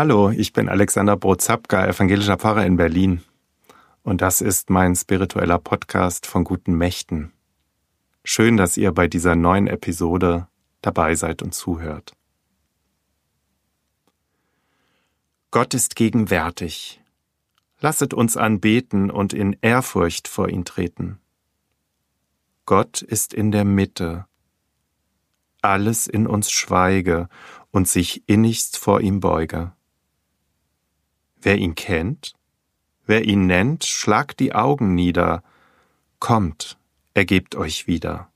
Hallo, ich bin Alexander Brozapka, evangelischer Pfarrer in Berlin. Und das ist mein spiritueller Podcast von guten Mächten. Schön, dass ihr bei dieser neuen Episode dabei seid und zuhört. Gott ist gegenwärtig. Lasset uns anbeten und in Ehrfurcht vor ihn treten. Gott ist in der Mitte. Alles in uns schweige und sich innigst vor ihm beuge. Wer ihn kennt, wer ihn nennt, schlagt die Augen nieder, kommt, ergebt euch wieder.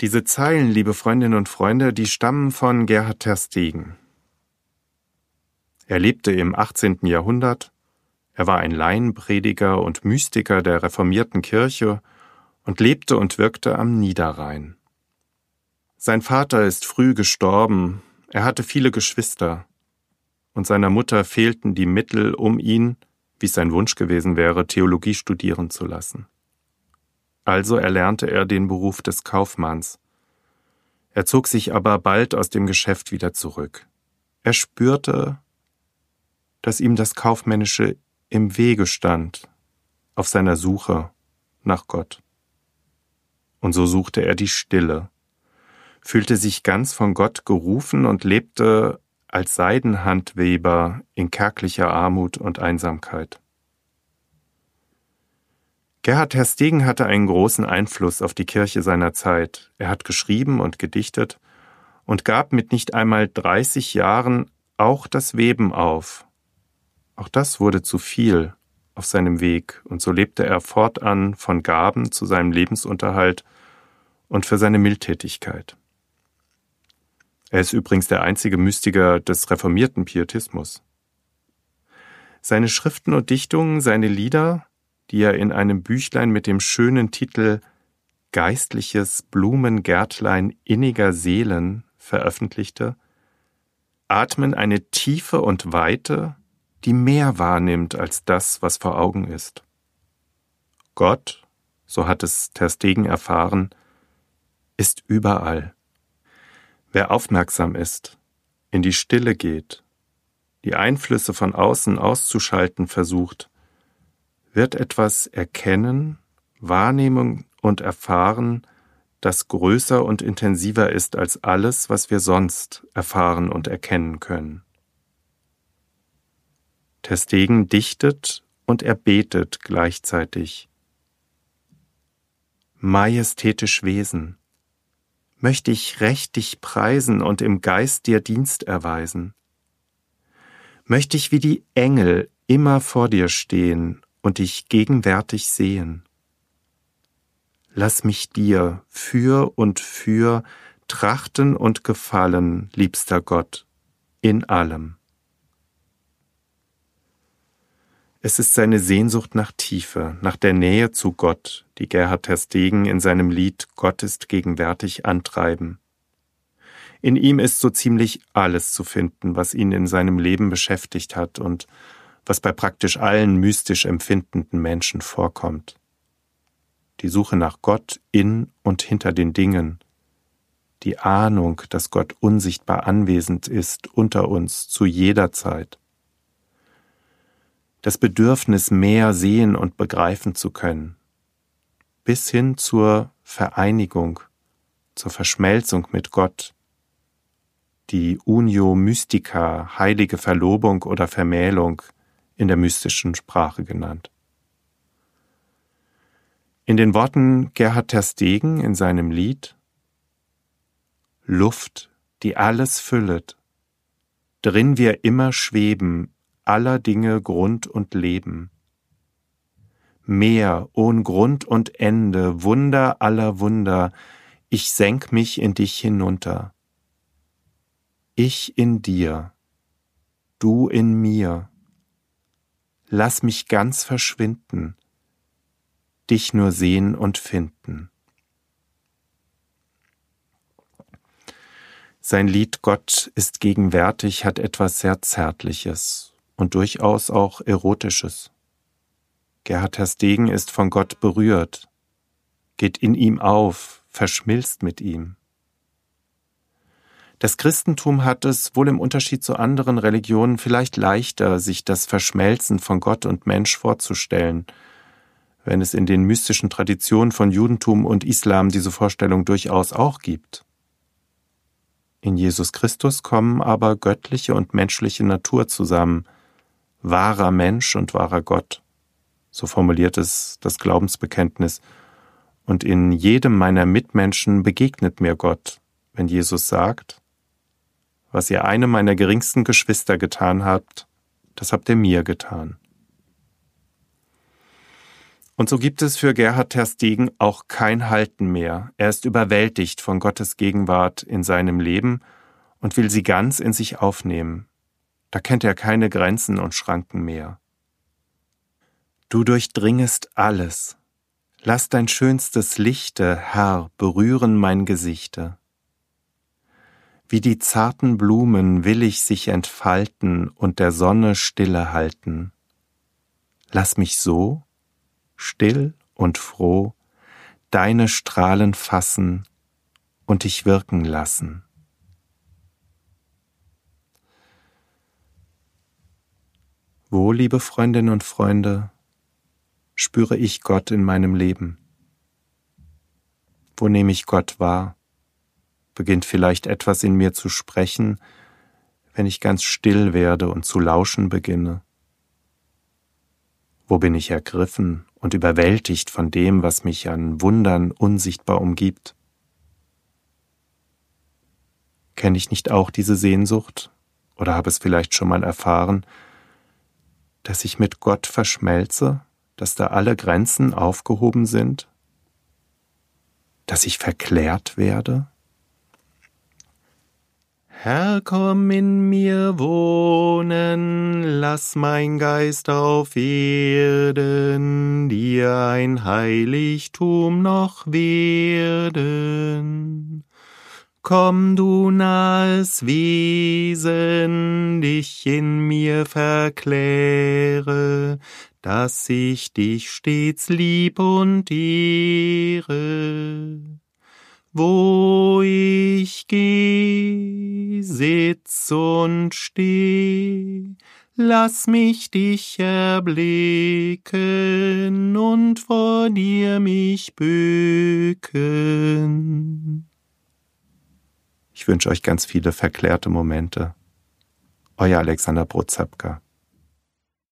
Diese Zeilen, liebe Freundinnen und Freunde, die stammen von Gerhard Terstegen. Er lebte im 18. Jahrhundert, er war ein Laienprediger und Mystiker der reformierten Kirche und lebte und wirkte am Niederrhein. Sein Vater ist früh gestorben, er hatte viele Geschwister, und seiner Mutter fehlten die Mittel, um ihn, wie es sein Wunsch gewesen wäre, Theologie studieren zu lassen. Also erlernte er den Beruf des Kaufmanns. Er zog sich aber bald aus dem Geschäft wieder zurück. Er spürte, dass ihm das Kaufmännische im Wege stand auf seiner Suche nach Gott. Und so suchte er die Stille, fühlte sich ganz von Gott gerufen und lebte als Seidenhandweber in kärglicher Armut und Einsamkeit. Gerhard Terstegen hatte einen großen Einfluss auf die Kirche seiner Zeit. Er hat geschrieben und gedichtet und gab mit nicht einmal 30 Jahren auch das Weben auf. Auch das wurde zu viel auf seinem Weg, und so lebte er fortan von Gaben zu seinem Lebensunterhalt und für seine Mildtätigkeit. Er ist übrigens der einzige Mystiker des reformierten Pietismus. Seine Schriften und Dichtungen, seine Lieder, die er in einem Büchlein mit dem schönen Titel Geistliches Blumengärtlein inniger Seelen veröffentlichte, atmen eine Tiefe und Weite, die mehr wahrnimmt als das, was vor Augen ist. Gott, so hat es Terstegen erfahren, ist überall. Wer aufmerksam ist, in die Stille geht, die Einflüsse von außen auszuschalten versucht, wird etwas erkennen, Wahrnehmung und erfahren, das größer und intensiver ist als alles, was wir sonst erfahren und erkennen können. Testegen dichtet und er betet gleichzeitig. Majestätisch Wesen, möchte ich recht dich preisen und im Geist dir Dienst erweisen. Möchte ich wie die Engel immer vor dir stehen und dich gegenwärtig sehen. Lass mich dir für und für trachten und gefallen, liebster Gott, in allem. Es ist seine Sehnsucht nach Tiefe, nach der Nähe zu Gott, die Gerhard Terstegen in seinem Lied Gott ist gegenwärtig antreiben. In ihm ist so ziemlich alles zu finden, was ihn in seinem Leben beschäftigt hat und was bei praktisch allen mystisch empfindenden Menschen vorkommt. Die Suche nach Gott in und hinter den Dingen, die Ahnung, dass Gott unsichtbar anwesend ist unter uns zu jeder Zeit, das Bedürfnis, mehr sehen und begreifen zu können, bis hin zur Vereinigung, zur Verschmelzung mit Gott, die Unio Mystica, heilige Verlobung oder Vermählung in der mystischen Sprache genannt. In den Worten Gerhard Terstegen in seinem Lied Luft, die alles füllet, drin wir immer schweben aller Dinge Grund und Leben. Meer ohn Grund und Ende, Wunder aller Wunder, ich senk mich in dich hinunter. Ich in dir, du in mir. Lass mich ganz verschwinden, dich nur sehen und finden. Sein Lied Gott ist gegenwärtig hat etwas sehr Zärtliches und durchaus auch Erotisches. Gerhard Terstegen ist von Gott berührt, geht in ihm auf, verschmilzt mit ihm. Das Christentum hat es wohl im Unterschied zu anderen Religionen vielleicht leichter, sich das Verschmelzen von Gott und Mensch vorzustellen, wenn es in den mystischen Traditionen von Judentum und Islam diese Vorstellung durchaus auch gibt. In Jesus Christus kommen aber göttliche und menschliche Natur zusammen, wahrer Mensch und wahrer Gott. So formuliert es das Glaubensbekenntnis. Und in jedem meiner Mitmenschen begegnet mir Gott, wenn Jesus sagt, was ihr einem meiner geringsten Geschwister getan habt, das habt ihr mir getan. Und so gibt es für Gerhard Terstegen auch kein Halten mehr. Er ist überwältigt von Gottes Gegenwart in seinem Leben und will sie ganz in sich aufnehmen. Da kennt er keine Grenzen und Schranken mehr. Du durchdringest alles. Lass dein schönstes Lichte, Herr, berühren mein Gesichte. Wie die zarten Blumen will ich sich entfalten und der Sonne Stille halten. Lass mich so, still und froh, deine Strahlen fassen und dich wirken lassen. Wo, liebe Freundinnen und Freunde, spüre ich Gott in meinem Leben? Wo nehme ich Gott wahr? Beginnt vielleicht etwas in mir zu sprechen, wenn ich ganz still werde und zu lauschen beginne? Wo bin ich ergriffen und überwältigt von dem, was mich an Wundern unsichtbar umgibt? Kenne ich nicht auch diese Sehnsucht oder habe es vielleicht schon mal erfahren, dass ich mit Gott verschmelze, dass da alle Grenzen aufgehoben sind, dass ich verklärt werde? Herr, komm in mir wohnen, lass mein Geist auf Erden dir ein Heiligtum noch werden. Komm du nahes Wesen, dich in mir verkläre, dass ich dich stets lieb und ehre. Wo ich geh, sitz und steh, lass mich dich erblicken und vor dir mich bücken. Ich wünsche euch ganz viele verklärte Momente. Euer Alexander Brozapka.